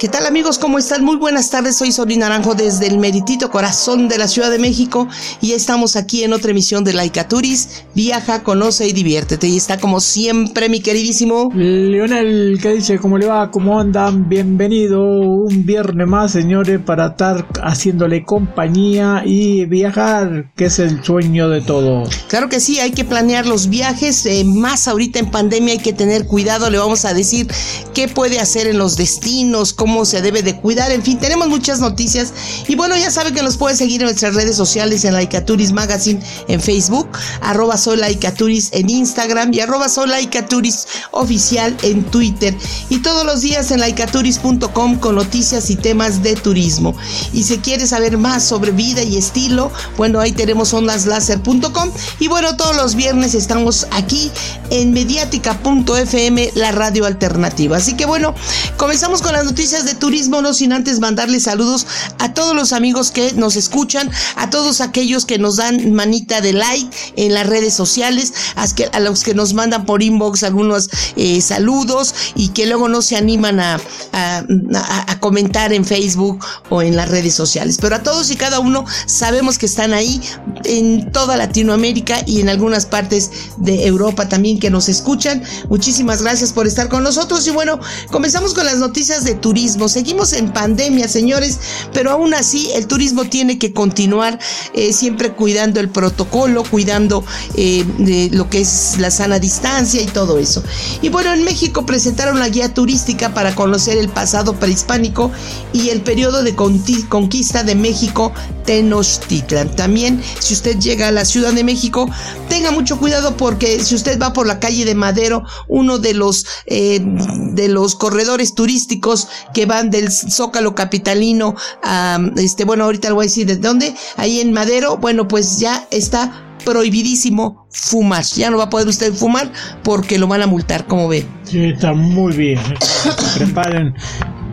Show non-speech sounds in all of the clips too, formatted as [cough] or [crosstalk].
¿Qué tal amigos? ¿Cómo están? Muy buenas tardes. Soy Sonia Naranjo desde el meritito corazón de la Ciudad de México y estamos aquí en otra emisión de Laika Turis. Viaja, conoce y diviértete. Y está como siempre mi queridísimo Leonel, ¿qué dice? ¿Cómo le va? ¿Cómo andan? Bienvenido un viernes más, señores, para estar haciéndole compañía y viajar, que es el sueño de todos. Claro que sí, hay que planear los viajes. eh, más ahorita en pandemia hay que tener cuidado. Le vamos a decir qué puede hacer en los destinos, cómo se debe de cuidar. En fin, tenemos muchas noticias. Y bueno, ya saben que nos pueden seguir en nuestras redes sociales en Laicaturis Magazine en Facebook, arroba soy Laicaturis en Instagram y arroba soy Laicaturis oficial en Twitter. Y todos los días en laicaturis.com con noticias y temas de turismo. Y si quieres saber más sobre vida y estilo, bueno, ahí tenemos ondaslaser.com. Y bueno, todos los viernes estamos aquí en mediática.fm, la radio alternativa. Así que bueno, comenzamos con las noticias de turismo, no sin antes mandarles saludos a todos los amigos que nos escuchan, a todos aquellos que nos dan manita de like en las redes sociales, a, los que nos mandan por inbox algunos eh, saludos y que luego no se animan a- a comentar en Facebook o en las redes sociales. Pero a todos y cada uno sabemos que están ahí en toda Latinoamérica y en algunas partes de Europa también que nos escuchan. Muchísimas gracias por estar con nosotros y bueno, comenzamos con las noticias de turismo. Seguimos en pandemia, señores, pero aún así el turismo tiene que continuar eh, siempre cuidando el protocolo, cuidando eh, de lo que es la sana distancia y todo eso. Y bueno, en México presentaron la guía turística para conocer el pasado prehispánico y el periodo de conquista de México, Tenochtitlan. También, si usted llega a la Ciudad de México, tenga mucho cuidado porque si usted va por la calle de Madero, uno de los eh, de los corredores turísticos que van del Zócalo capitalino a este, bueno, ahorita le voy a decir de dónde, ahí en Madero, bueno, pues ya está prohibidísimo fumar. Ya no va a poder usted fumar porque lo van a multar, como ve. Sí, está muy bien. [coughs] Preparen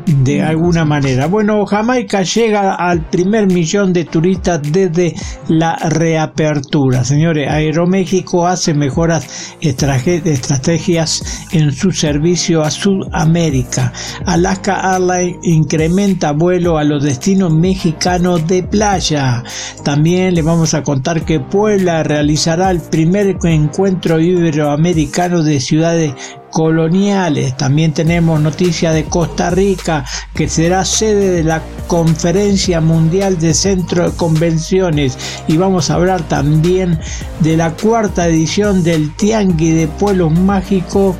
de alguna manera. Bueno, Jamaica llega al primer millón de turistas desde la reapertura. Señores, Aeroméxico hace mejoras estrategias en su servicio a Sudamérica. Alaska Airlines incrementa vuelo a los destinos mexicanos de playa. También le vamos a contar que Puebla realizará el primer encuentro iberoamericano de ciudades coloniales. También tenemos noticias de Costa Rica, que será sede de la Conferencia Mundial de Centro de Convenciones. Y vamos a hablar también de la cuarta edición del Tianguis de Pueblos Mágicos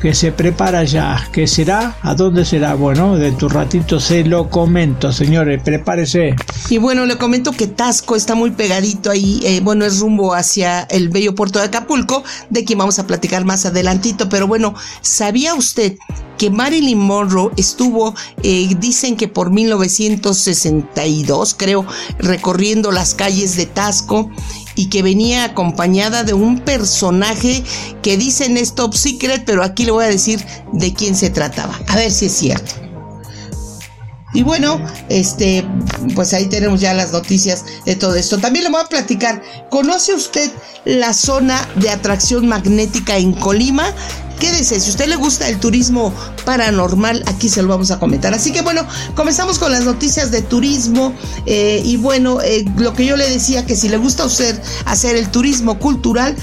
que se prepara ya. ¿Qué será? ¿A dónde será? Bueno, de tu ratito se lo comento, señores. Prepárese. Y bueno, le comento que Tasco está muy pegadito ahí, eh, bueno, es rumbo hacia el bello puerto de Acapulco, de quien vamos a platicar más adelantito, pero bueno, ¿sabía usted que Marilyn Monroe estuvo, eh, dicen que por 1962, creo, recorriendo las calles de Tasco y que venía acompañada de un personaje que dicen es top secret, pero aquí le voy a decir de quién se trataba. A ver si es cierto. Y bueno, este, pues ahí tenemos ya las noticias de todo esto. También le voy a platicar. ¿Conoce usted la zona de atracción magnética en Colima? Quédese, si usted le gusta el turismo paranormal, aquí se lo vamos a comentar. Así que bueno, comenzamos con las noticias de turismo. eh, y bueno, eh, lo que yo le decía, que si le gusta usted hacer el turismo cultural,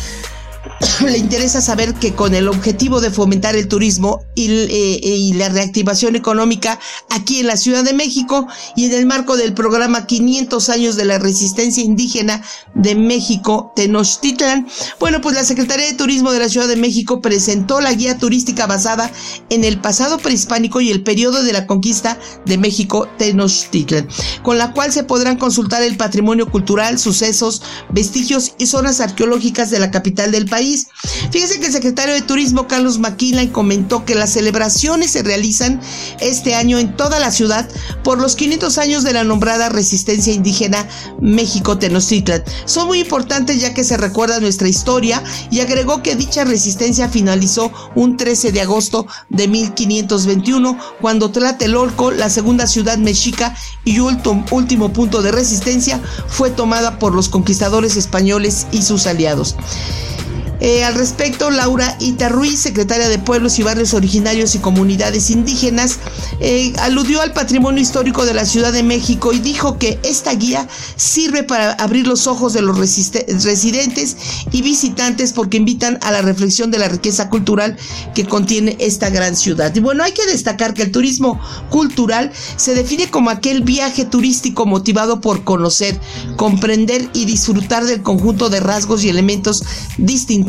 [coughs] le interesa saber que con el objetivo de fomentar el turismo y, eh, y la reactivación económica aquí en la Ciudad de México y en el marco del programa 500 años de la resistencia indígena de México, Tenochtitlan, bueno, pues la Secretaría de Turismo de la Ciudad de México presentó la guía turística basada en el pasado prehispánico y el periodo de la conquista de México, Tenochtitlan, con la cual se podrán consultar el patrimonio cultural, sucesos, vestigios y zonas arqueológicas de la capital del país país. Fíjese que el secretario de Turismo, Carlos Maquila, comentó que las celebraciones se realizan este año en toda la ciudad por los 500 años de la nombrada resistencia indígena México-Tenochtitlan. Son muy importantes ya que se recuerda nuestra historia y agregó que dicha resistencia finalizó un 13 de agosto de 1521 cuando Tlatelolco, la segunda ciudad mexica y último punto de resistencia, fue tomada por los conquistadores españoles y sus aliados. Eh, al respecto, Laura Ita Ruiz, secretaria de Pueblos y Barrios Originarios y Comunidades Indígenas, eh, aludió al patrimonio histórico de la Ciudad de México y dijo que esta guía sirve para abrir los ojos de los residentes y visitantes porque invitan a la reflexión de la riqueza cultural que contiene esta gran ciudad. Y bueno, hay que destacar que el turismo cultural se define como aquel viaje turístico motivado por conocer, comprender y disfrutar del conjunto de rasgos y elementos distintos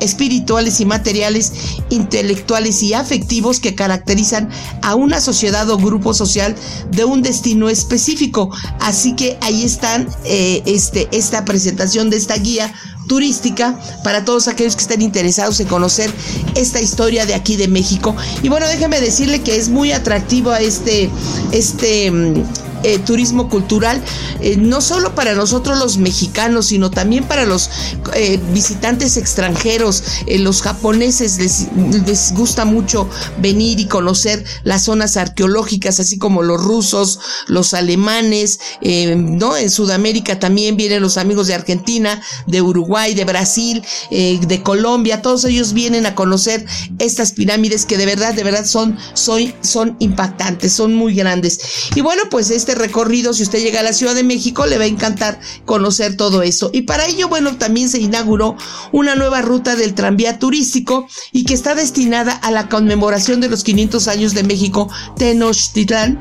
espirituales y materiales, intelectuales y afectivos que caracterizan a una sociedad o grupo social de un destino específico. Así que ahí están eh, este, esta presentación de esta guía turística para todos aquellos que estén interesados en conocer esta historia de aquí de México. Y bueno, déjeme decirle que es muy atractivo a este, este mm, eh, turismo cultural, eh, no solo para nosotros los mexicanos, sino también para los eh, visitantes extranjeros. los japoneses les, les, gusta mucho venir y conocer las zonas arqueológicas, así como los rusos, los alemanes, ¿no? En Sudamérica también vienen los amigos de Argentina, de Uruguay, de Brasil, de Colombia, todos ellos vienen a conocer estas pirámides que de verdad, de verdad son, son, son impactantes, son muy grandes. Y bueno, pues este este recorrido, si usted llega a la Ciudad de México, le va a encantar conocer todo eso. Y para ello, bueno, también se inauguró una nueva ruta del tranvía turístico y que está destinada a la conmemoración de los 500 años de México Tenochtitlán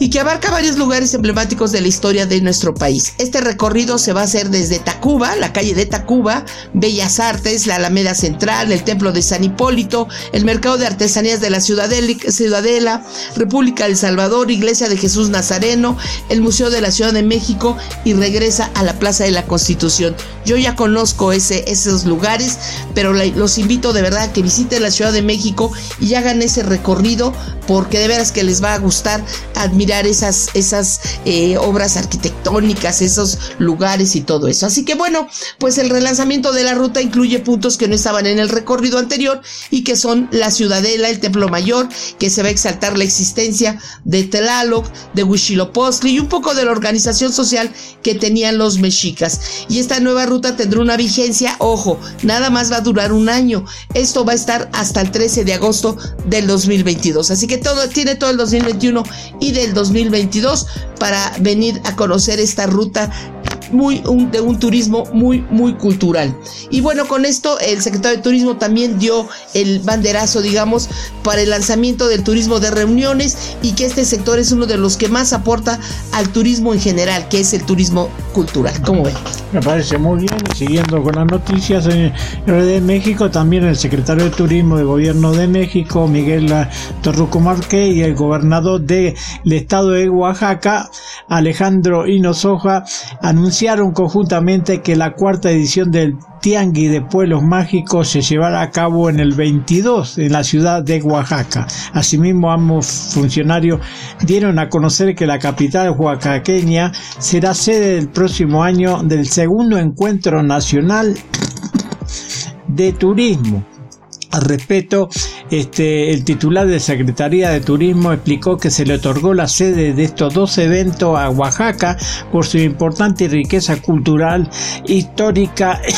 y que abarca varios lugares emblemáticos de la historia de nuestro país. Este recorrido se va a hacer desde Tacuba, la calle de Tacuba, Bellas Artes, la Alameda Central, el Templo de San Hipólito, el Mercado de Artesanías de la Ciudadela, República del Salvador, Iglesia de Jesús Nazareno, el Museo de la Ciudad de México y regresa a la Plaza de la Constitución. Yo ya conozco ese, esos lugares, pero los invito de verdad a que visiten la Ciudad de México y hagan ese recorrido porque de veras que les va a gustar admirar esas, esas eh, obras arquitectónicas, esos lugares y todo eso. Así que bueno, pues el relanzamiento de la ruta incluye puntos que no estaban en el recorrido anterior y que son la Ciudadela, el Templo Mayor, que se va a exaltar la existencia de Tlaloc, de Huitzilopochtli y un poco de la organización social que tenían los mexicas. Y esta nueva ruta tendrá una vigencia, ojo, nada más va a durar un año. Esto va a estar hasta el 13 de agosto del 2022. Así que todo tiene todo el 2021 y del 2022 para venir a conocer esta ruta muy de un turismo muy muy cultural. Y bueno, con esto el secretario de Turismo también dio el banderazo, digamos, para el lanzamiento del turismo de reuniones y que este sector es uno de los que más aporta al turismo en general, que es el turismo cultural. ¿Cómo ven? Me parece muy bien. Siguiendo con las noticias en de México, también el secretario de Turismo del Gobierno de México, Miguel Torruco Marque, y el gobernador del estado de Oaxaca, Alejandro Hinozoja, anunciaron conjuntamente que la cuarta edición del Tianguis de Pueblos Mágicos se llevará a cabo en el 22 en la ciudad de Oaxaca. Asimismo, ambos funcionarios dieron a conocer que la capital oaxaqueña será sede del próximo año del segundo encuentro nacional de turismo al respecto, este, el titular de Secretaría de Turismo explicó que se le otorgó la sede de estos dos eventos a Oaxaca por su importante riqueza cultural, histórica [coughs]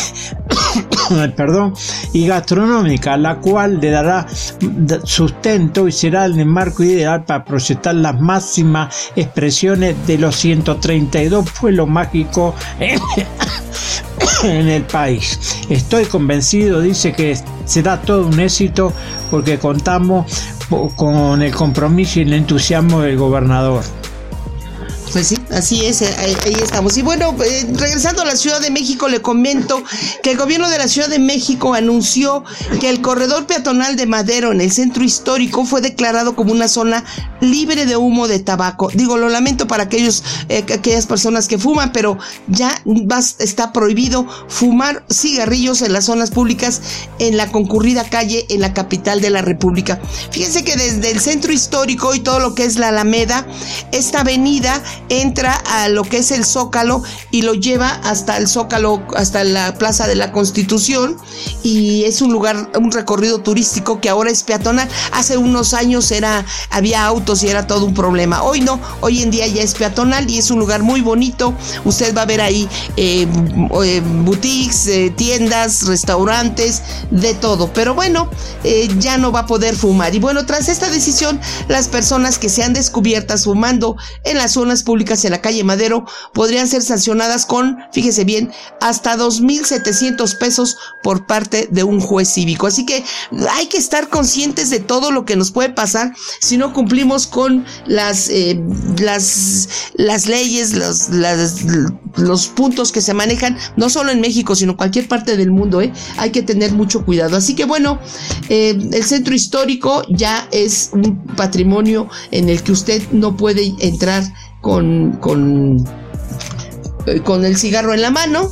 [coughs] perdón, y gastronómica, la cual le dará sustento y será el marco ideal para proyectar las máximas expresiones de los 132 pueblos mágicos [coughs] [coughs] en el país. Estoy convencido, dice que será todo un éxito porque contamos con el compromiso y el entusiasmo del gobernador. Pues sí, así es, eh, ahí, estamos. Y bueno, eh, regresando a la Ciudad de México, le comento que el gobierno de la Ciudad de México anunció que el corredor peatonal de Madero en el centro histórico fue declarado como una zona libre de humo de tabaco. Digo, lo lamento para aquellos, eh, aquellas personas que fuman, pero ya está prohibido fumar cigarrillos en las zonas públicas en la concurrida calle en la capital de la República. Fíjense que desde el centro histórico y todo lo que es la Alameda, esta avenida entra a lo que es el Zócalo y lo lleva hasta el Zócalo, hasta la Plaza de la Constitución y es un lugar, un recorrido turístico que ahora es peatonal. Hace unos años era, había autos y era todo un problema. Hoy no, hoy en día ya es peatonal y es un lugar muy bonito. Usted va a ver ahí eh, eh, boutiques, eh, tiendas, restaurantes, de todo. Pero bueno, ya no va a poder fumar. Y bueno, tras esta decisión, las personas que sean descubiertas fumando en las zonas públicas en la calle Madero podrían ser sancionadas con, fíjese bien, hasta 2.700 pesos por parte de un juez cívico. Así que hay que estar conscientes de todo lo que nos puede pasar si no cumplimos con las, eh, las, las leyes, los, los puntos que se manejan, no solo en México, sino en cualquier parte del mundo. ¿eh? Hay que tener mucho cuidado. Así que bueno, eh, el centro histórico ya es un patrimonio en el que usted no puede entrar con, con eh, con el cigarro en la mano.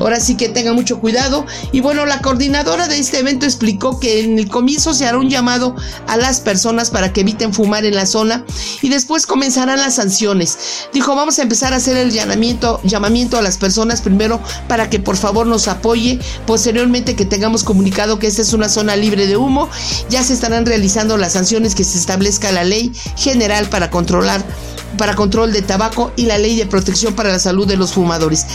Ahora sí que tenga mucho cuidado. Y bueno, la coordinadora de este evento explicó que en el comienzo se hará un llamado a las personas para que eviten fumar en la zona y después comenzarán las sanciones. Dijo, vamos a empezar a hacer el llamamiento, llamamiento a las personas primero para que por favor nos apoye. Posteriormente que tengamos comunicado que esta es una zona libre de humo, ya se estarán realizando las sanciones que se establezca la ley general para controlar para control de tabaco y la ley de protección para la salud de los fumadores.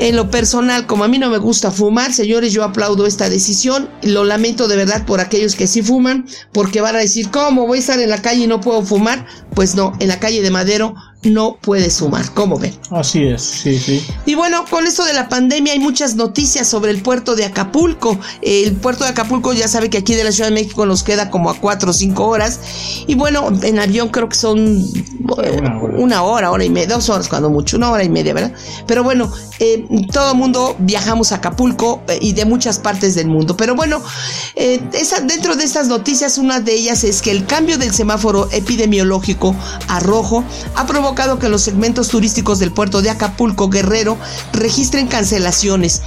En lo personal, como a mí no me gusta fumar, señores, yo aplaudo esta decisión. Lo lamento de verdad por aquellos que sí fuman, porque van a decir, ¿cómo voy a estar en la calle y no puedo fumar? Pues no, en la calle de Madero no puede sumar. ¿Cómo ven? Así es, sí, sí. Y bueno, con esto de la pandemia hay muchas noticias sobre el puerto de Acapulco. El puerto de Acapulco ya sabe que aquí de la Ciudad de México nos queda como a cuatro o cinco horas. Y bueno, en avión creo que son una hora, hora, y media, dos horas cuando mucho, una hora y media, ¿verdad? Pero bueno, eh, todo el mundo viajamos a Acapulco eh, y de muchas partes del mundo. Pero bueno, eh, esa, dentro de estas noticias, una de ellas es que el cambio del semáforo epidemiológico a rojo ha provocado que los segmentos turísticos del puerto de Acapulco Guerrero registren cancelaciones.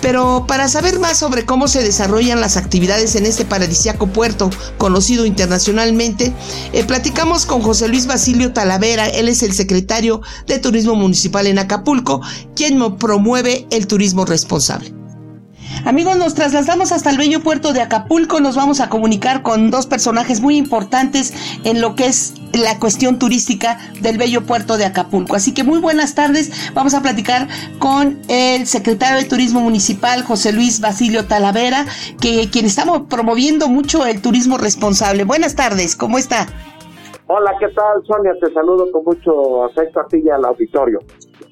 Pero para saber más sobre cómo se desarrollan las actividades en este paradisiaco puerto, conocido internacionalmente, eh, platicamos con José Luis Basilio Talavera, él es el secretario de Turismo Municipal en Acapulco, quien promueve el turismo responsable. Amigos, nos trasladamos hasta el bello puerto de Acapulco. Nos vamos a comunicar con dos personajes muy importantes en lo que es la cuestión turística del bello puerto de Acapulco. Así que muy buenas tardes. Vamos a platicar con el secretario de Turismo Municipal, José Luis Basilio Talavera, que quien estamos promoviendo mucho el turismo responsable. Buenas tardes, ¿cómo está? Hola, ¿qué tal, Sonia? Te saludo con mucho afecto a ti y al auditorio.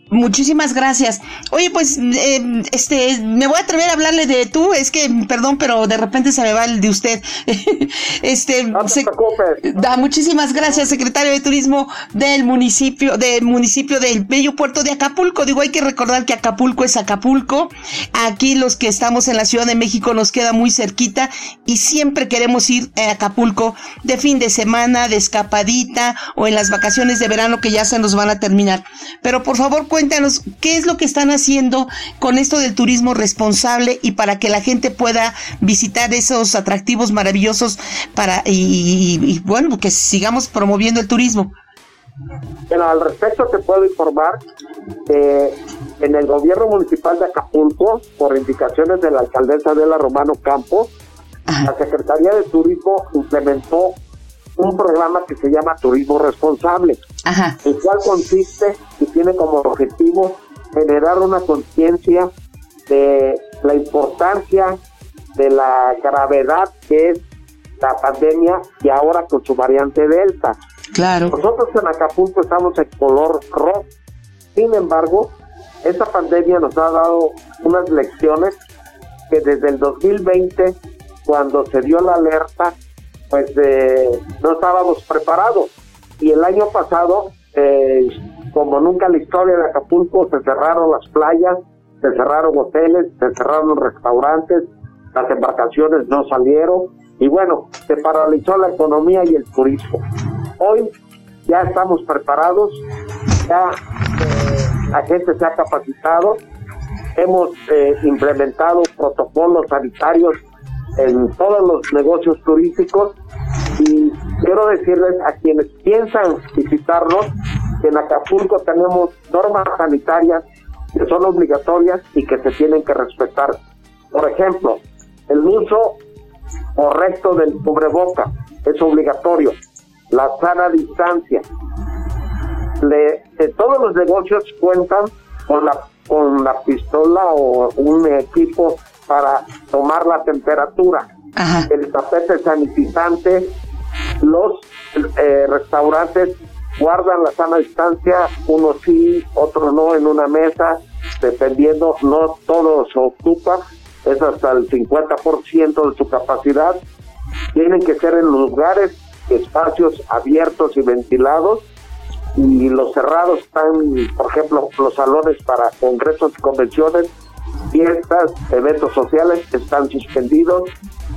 Muchísimas gracias. Oye, pues, eh, este, me voy a atrever a hablarle de tú. Es que, perdón, pero de repente se me va el de usted. [laughs] este, no Da, muchísimas gracias, secretario de Turismo del municipio, del municipio del bello puerto de Acapulco. Digo, hay que recordar que Acapulco es Acapulco. Aquí los que estamos en la Ciudad de México nos queda muy cerquita y siempre queremos ir a Acapulco de fin de semana, de escapadita o en las vacaciones de verano que ya se nos van a terminar. Pero por favor, cuéntanos qué es lo que están haciendo con esto del turismo responsable y para que la gente pueda visitar esos atractivos maravillosos para y, bueno, que sigamos promoviendo el turismo. Bueno, al respecto te puedo informar que en el gobierno municipal de Acapulco, por indicaciones de la alcaldesa de la Romano Campos, la Secretaría de Turismo implementó un programa que se llama Turismo Responsable, el cual consiste y tiene como objetivo generar una conciencia de la importancia de la gravedad que es la pandemia y ahora con su variante Delta. Claro. Nosotros en Acapulco estamos en color rojo. Sin embargo, esta pandemia nos ha dado unas lecciones que desde el 2020, cuando se dio la alerta, pues eh, no estábamos preparados. Y el año pasado eh, como nunca en la historia de Acapulco, se cerraron las playas, se cerraron hoteles, se cerraron restaurantes, las embarcaciones no salieron. Y bueno, se paralizó la economía y el turismo. Hoy ya estamos preparados, ya eh, la gente se ha capacitado, hemos eh, implementado protocolos sanitarios en todos los negocios turísticos y quiero decirles a quienes piensan visitarnos que en Acapulco tenemos normas sanitarias que son obligatorias y que se tienen que respetar. Por ejemplo, el uso correcto del cubreboca es obligatorio. La sana distancia. de todos los negocios cuentan con la con la pistola o un equipo para tomar la temperatura. El tapete sanitizante, los eh, restaurantes guardan la sana distancia, unos sí, otros no en una mesa, dependiendo, no todos se ocupa, es hasta el 50% de su capacidad. Tienen que ser en lugares, espacios abiertos y ventilados y los cerrados están, por ejemplo, los salones para congresos y convenciones, fiestas, eventos sociales están suspendidos,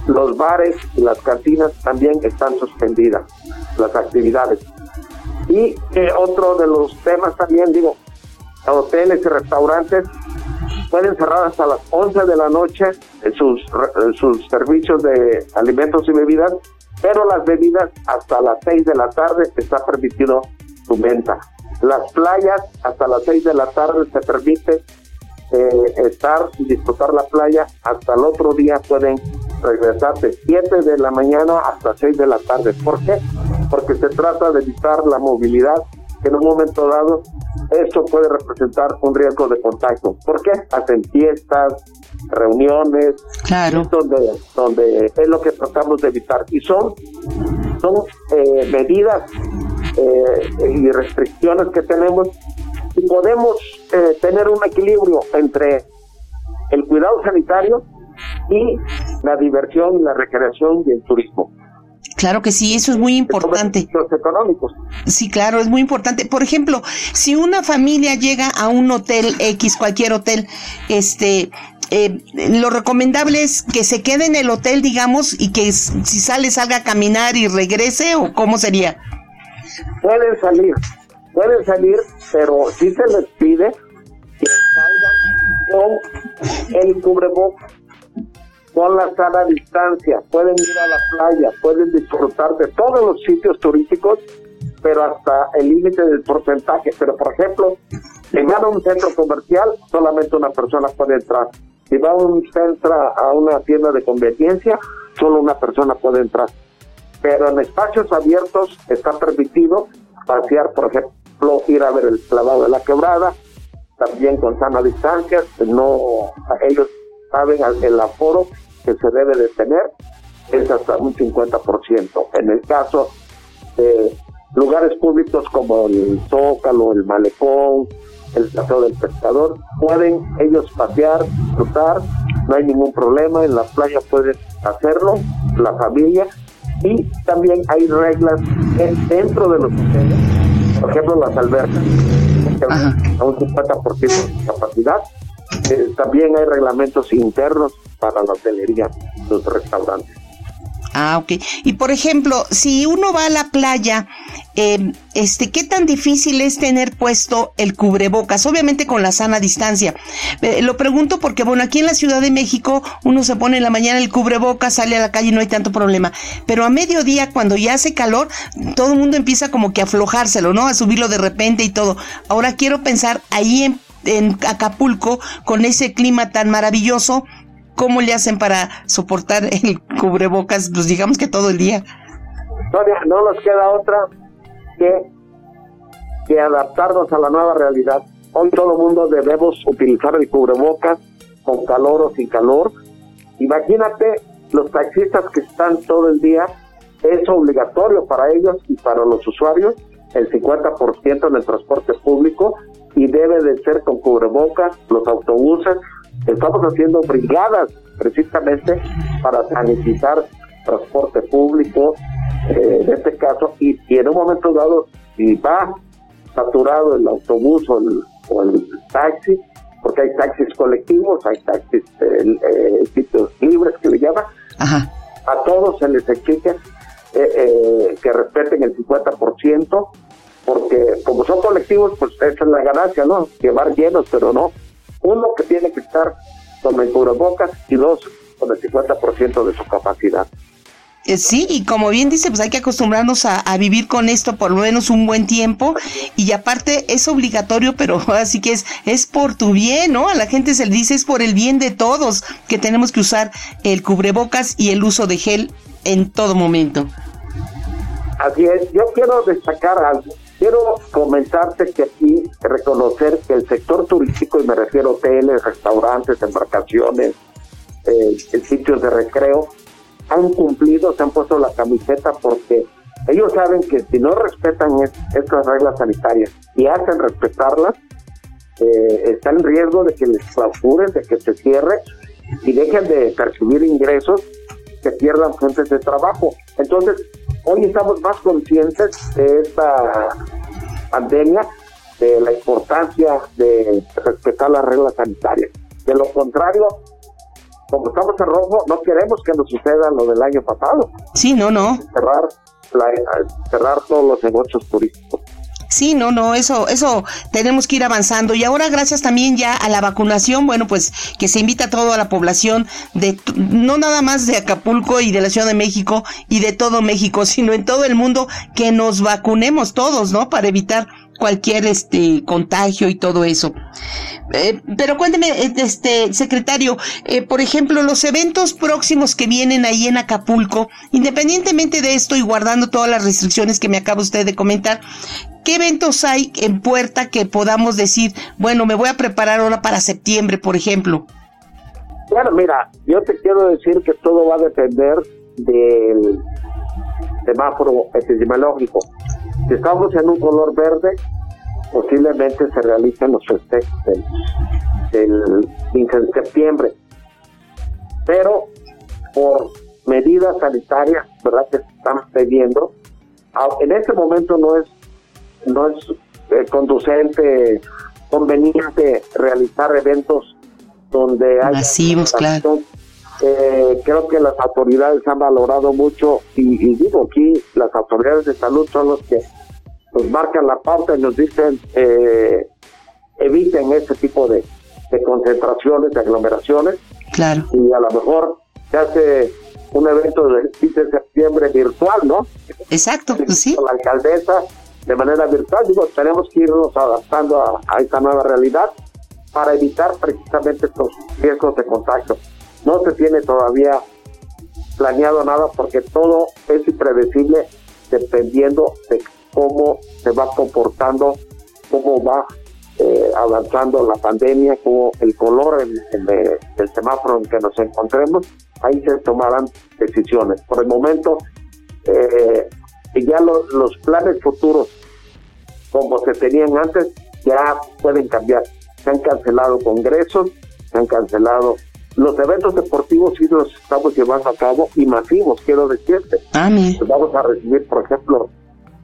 los bares y las cantinas también están suspendidas, las actividades. Y eh, otro de los temas también, digo, hoteles y restaurantes pueden cerrar hasta las 11 de la noche sus, en sus servicios de alimentos y bebidas, pero las bebidas hasta las 6 de la tarde está permitido su venta. Las playas hasta las 6 de la tarde se permite eh, estar y disfrutar la playa, hasta el otro día pueden regresar de 7 de la mañana hasta 6 de la tarde. ¿Por qué? Porque se trata de evitar la movilidad, que en un momento dado eso puede representar un riesgo de contagio. ¿Por qué? Hacen fiestas, reuniones, claro. donde, donde es lo que tratamos de evitar. Y son, son eh, medidas eh, y restricciones que tenemos y podemos eh, tener un equilibrio entre el cuidado sanitario y la diversión, la recreación y el turismo. Claro que sí, eso es muy importante. Los económicos. Sí, claro, es muy importante. Por ejemplo, si una familia llega a un hotel X, cualquier hotel, este, eh, lo recomendable es que se quede en el hotel, digamos, y que si sale salga a caminar y regrese, o cómo sería pueden salir, pueden salir, pero sí se les pide que salgan con el cubrebocas, con la sana distancia, pueden ir a la playa, pueden disfrutar de todos los sitios turísticos, pero hasta el límite del porcentaje. Pero, por ejemplo, si van a un centro comercial, solamente una persona puede entrar. Si va a un centro, a una tienda de conveniencia, solo una persona puede entrar pero en espacios abiertos está permitido pasear, por ejemplo, ir a ver el clavado de la quebrada, también con sana distancia, no ellos saben el aforo que se debe de tener, es hasta un 50%. En el caso de lugares públicos como el Zócalo, el Malecón, el Paseo del Pescador, pueden ellos pasear, disfrutar, no hay ningún problema, en la playa pueden hacerlo, la familia, y también hay reglas dentro de los hoteles, por ejemplo las albercas, a un 50% de capacidad. Eh, también hay reglamentos internos para la hotelería, los restaurantes. Ah, ok. Y por ejemplo, si uno va a la playa, eh, este, ¿qué tan difícil es tener puesto el cubrebocas? Obviamente con la sana distancia. Eh, lo pregunto porque, bueno, aquí en la Ciudad de México uno se pone en la mañana el cubrebocas, sale a la calle y no hay tanto problema. Pero a mediodía, cuando ya hace calor, todo el mundo empieza como que a aflojárselo, ¿no? A subirlo de repente y todo. Ahora quiero pensar ahí en, en Acapulco, con ese clima tan maravilloso, ¿cómo le hacen para soportar el cubrebocas, pues digamos que todo el día? no nos queda otra que, que adaptarnos a la nueva realidad. Hoy todo el mundo debemos utilizar el cubrebocas con calor o sin calor. Imagínate los taxistas que están todo el día, es obligatorio para ellos y para los usuarios el 50% en el transporte público y debe de ser con cubrebocas, los autobuses, Estamos haciendo brigadas precisamente para sanitizar transporte público, eh, en este caso, y, en un momento dado, si va saturado el autobús o el, taxi, porque hay taxis colectivos, hay taxis eh, eh, sitios libres que le llaman, a todos se les exige eh, que respeten el 50%, porque como son colectivos, pues esa es la ganancia, ¿no? Llevar llenos, pero no. Uno que tiene que estar con el cubrebocas y dos con el 50% de su capacidad. Eh, sí, y como bien dice, pues hay que acostumbrarnos a, vivir con esto por lo menos un buen tiempo y aparte es obligatorio, pero [laughs] así que es, es por tu bien, ¿no? A la gente se le dice es por el bien de todos que tenemos que usar el cubrebocas y el uso de gel en todo momento. Así es, yo quiero destacar algo. Quiero comentarte que aquí reconocer que el sector turístico, y me refiero a hoteles, restaurantes, embarcaciones, eh, sitios de recreo, han cumplido, se han puesto la camiseta porque ellos saben que si no respetan estas reglas sanitarias y hacen respetarlas, eh, está en riesgo de que les clausuren, de que se cierre y dejen de percibir ingresos, que pierdan fuentes de trabajo. Entonces, hoy estamos más conscientes de esta pandemia, de la importancia de respetar las reglas sanitarias. De lo contrario, como estamos en rojo, no queremos que nos suceda lo del año pasado. Sí, no, no. Cerrar, cerrar todos los negocios turísticos. Sí, no, no, eso, eso tenemos que ir avanzando. Y ahora, gracias también ya a la vacunación, bueno, pues que se invita a toda la población de, no nada más de Acapulco y de la Ciudad de México y de todo México, sino en todo el mundo, que nos vacunemos todos, ¿no? Para evitar cualquier este contagio y todo eso. Eh, pero cuénteme, eh, este secretario, eh, por ejemplo, los eventos próximos que vienen ahí en Acapulco, independientemente de esto y guardando todas las restricciones que me acaba usted de comentar, ¿qué eventos hay en puerta que podamos decir, bueno, me voy a preparar ahora para septiembre, por ejemplo? Bueno, mira, yo te quiero decir que todo va a depender del semáforo epidemiológico. Si estamos en un color verde, posiblemente se realicen los festejos del, 15 de septiembre. Pero por medidas sanitarias, ¿verdad? Que estamos pidiendo, en este momento no es no es eh, conducente, conveniente realizar eventos donde hay masivos, claro. Eh, creo que las autoridades han valorado mucho y, digo aquí las autoridades de salud son los que nos marcan la pauta y nos dicen eh, eviten ese tipo de, concentraciones, de aglomeraciones. Claro. Y a lo mejor se hace un evento del 15 de septiembre virtual, ¿no? Exacto, pues sí. La alcaldesa de manera virtual, digo, tenemos que irnos adaptando a, a esta nueva realidad para evitar precisamente estos riesgos de contagio. No se tiene todavía planeado nada porque todo es impredecible dependiendo de cómo se va comportando, cómo va eh, avanzando la pandemia, cómo el color del semáforo en que nos encontremos, ahí se tomarán decisiones. Por el momento, eh, ya los planes futuros, como se tenían antes, ya pueden cambiar. Se han cancelado congresos, se han cancelado los eventos deportivos sí los estamos llevando a cabo y masivos, quiero decirte. Ah, Vamos a recibir, por ejemplo,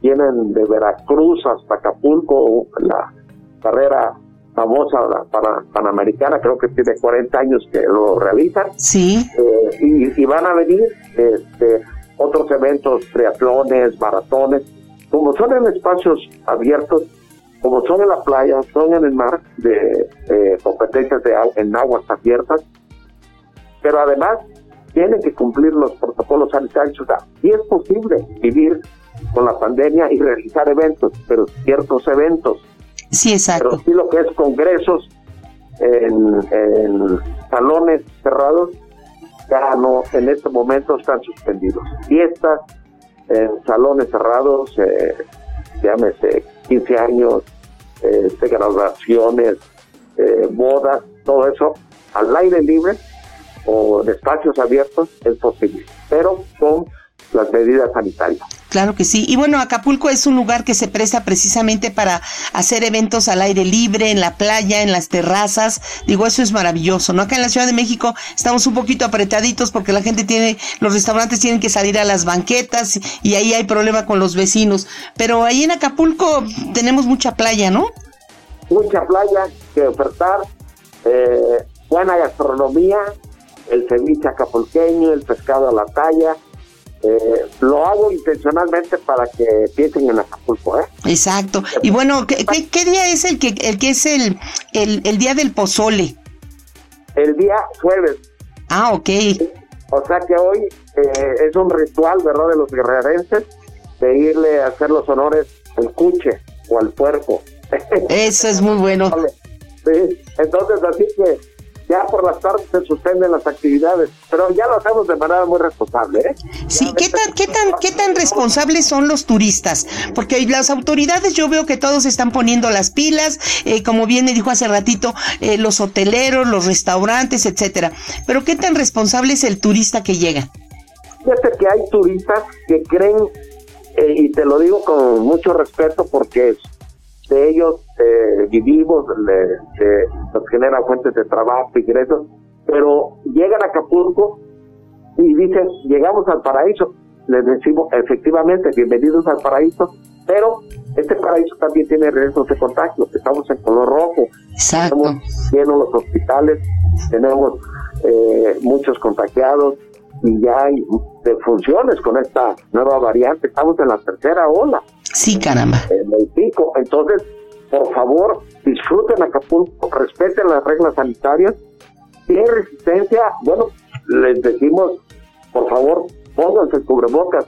vienen de Veracruz hasta Acapulco, la carrera famosa para Panamericana, creo que tiene 40 años que lo realizan. Sí. Eh, y, van a venir este, otros eventos, triatlones, maratones, como son en espacios abiertos, como son en la playa, son en el mar, de competencias de, en aguas abiertas, pero además tienen que cumplir los protocolos sanitarios. Sí es posible vivir con la pandemia y realizar eventos, pero ciertos eventos. Sí, exacto. Pero sí lo que es congresos en, salones cerrados, ya no, en este momento están suspendidos. Fiestas en salones cerrados, eh, llámese 15 años, eh, graduaciones, eh, bodas, todo eso al aire libre o en espacios abiertos es posible, pero con las medidas sanitarias. Claro que sí. Y bueno, Acapulco es un lugar que se presta precisamente para hacer eventos al aire libre, en la playa, en las terrazas. Digo, eso es maravilloso, ¿no? Acá en la Ciudad de México estamos un poquito apretaditos porque la gente tiene, los restaurantes tienen que salir a las banquetas y ahí hay problema con los vecinos. Pero ahí en Acapulco tenemos mucha playa, ¿no? Mucha playa que ofertar, eh, buena gastronomía, el ceviche acapulqueño, el pescado a la talla, eh, lo hago intencionalmente para que piensen en Acapulco, ¿eh? Exacto. Y bueno, ¿qué, día es el que el que es el, el, día del pozole? El día jueves. Ah, ok. O sea que hoy eh, es un ritual, ¿verdad?, de los guerrerenses de irle a hacer los honores al cuche o al puerco. Eso es muy bueno. [laughs] Sí, entonces así que ya por las tardes se suspenden las actividades, pero ya lo hacemos de manera muy responsable. ¿eh? Sí, ¿qué tan, qué, tan, ¿qué tan responsables son los turistas? Porque las autoridades yo veo que todos están poniendo las pilas, eh, como bien me dijo hace ratito, eh, los hoteleros, los restaurantes, etcétera. Pero ¿qué tan responsable es el turista que llega? Fíjate que hay turistas que creen, eh, y te lo digo con mucho respeto porque de ellos eh, vivimos, le, nos genera fuentes de trabajo, ingresos, pero llegan a Acapulco y dicen, llegamos al paraíso. Les decimos, efectivamente, bienvenidos al paraíso, pero este paraíso también tiene riesgos de contagio. Estamos en color rojo, Exacto. tenemos llenos los hospitales, tenemos eh, muchos contagiados y ya hay defunciones con esta nueva variante. Estamos en la tercera ola. Sí, caramba. En el pico. Entonces, por favor, disfruten Acapulco, respeten las reglas sanitarias. Si hay resistencia, bueno, les decimos, por favor, pónganse cubrebocas,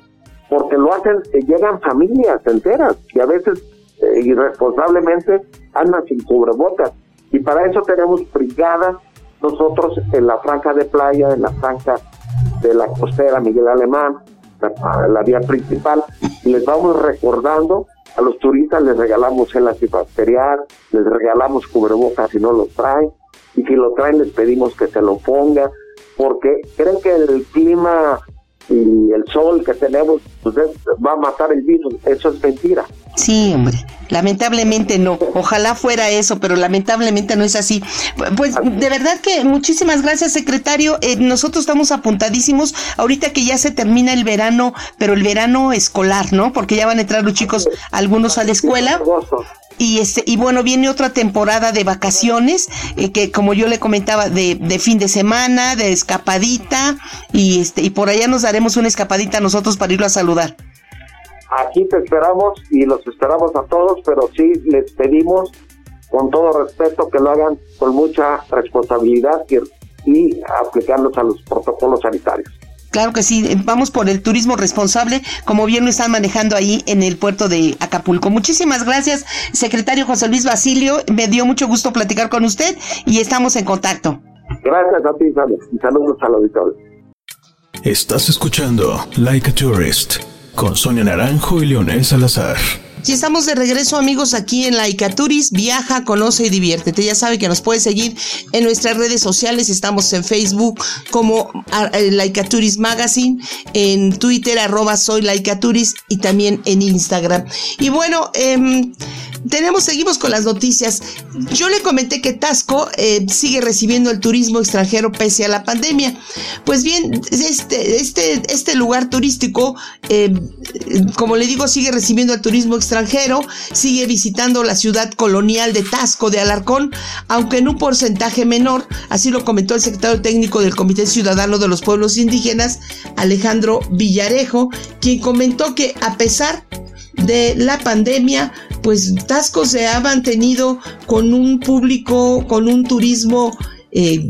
porque lo hacen, eh, llegan familias enteras y a veces eh, irresponsablemente andan sin cubrebocas. Y para eso tenemos brigadas nosotros en la franja de playa, en la franja de la costera Miguel Alemán, la, vía principal, les vamos recordando a los turistas les regalamos el antibacterial, les regalamos cubrebocas si no lo traen, y si lo traen les pedimos que se lo ponga, porque creen que el clima y el sol que tenemos pues va a matar el virus. Eso es mentira. Sí, hombre. Lamentablemente no. Ojalá fuera eso, pero lamentablemente no es así. Pues de verdad que muchísimas gracias, secretario. Eh, nosotros estamos apuntadísimos ahorita que ya se termina el verano, pero el verano escolar, ¿no? Porque ya van a entrar los chicos, algunos a la escuela. Y este, y bueno, viene otra temporada de vacaciones, eh, que como yo le comentaba, de, fin de semana, de escapadita, y este, y por allá nos daremos una escapadita nosotros para irlo a saludar. Aquí te esperamos y los esperamos a todos, pero sí les pedimos con todo respeto que lo hagan con mucha responsabilidad y, y aplicándose a los protocolos sanitarios. Claro que sí, vamos por el turismo responsable, como bien lo están manejando ahí en el puerto de Acapulco. Muchísimas gracias, secretario José Luis Basilio. Me dio mucho gusto platicar con usted y estamos en contacto. Gracias a ti, y saludos al auditorio. Estás escuchando Like a Tourist con Sonia Naranjo y Leonel Salazar. Y estamos de regreso amigos aquí en Laika Turis, viaja, conoce y diviértete. Ya sabe que nos puede seguir en nuestras redes sociales, estamos en Facebook como ah, eh, Laika Turis Magazine, en Twitter arroba soy Laika Turis y también en Instagram. Y bueno, eh, tenemos, seguimos con las noticias. Yo le comenté que Tasco eh, sigue recibiendo el turismo extranjero pese a la pandemia. Pues bien, este, este, este lugar turístico, eh, como le digo, sigue recibiendo el turismo extranjero, sigue visitando la ciudad colonial de Tasco de Alarcón, aunque en un porcentaje menor, así lo comentó el secretario técnico del Comité Ciudadano de los Pueblos Indígenas, Alejandro Villarejo, quien comentó que a pesar de la pandemia, pues Tasco se ha mantenido con un público, con un turismo eh,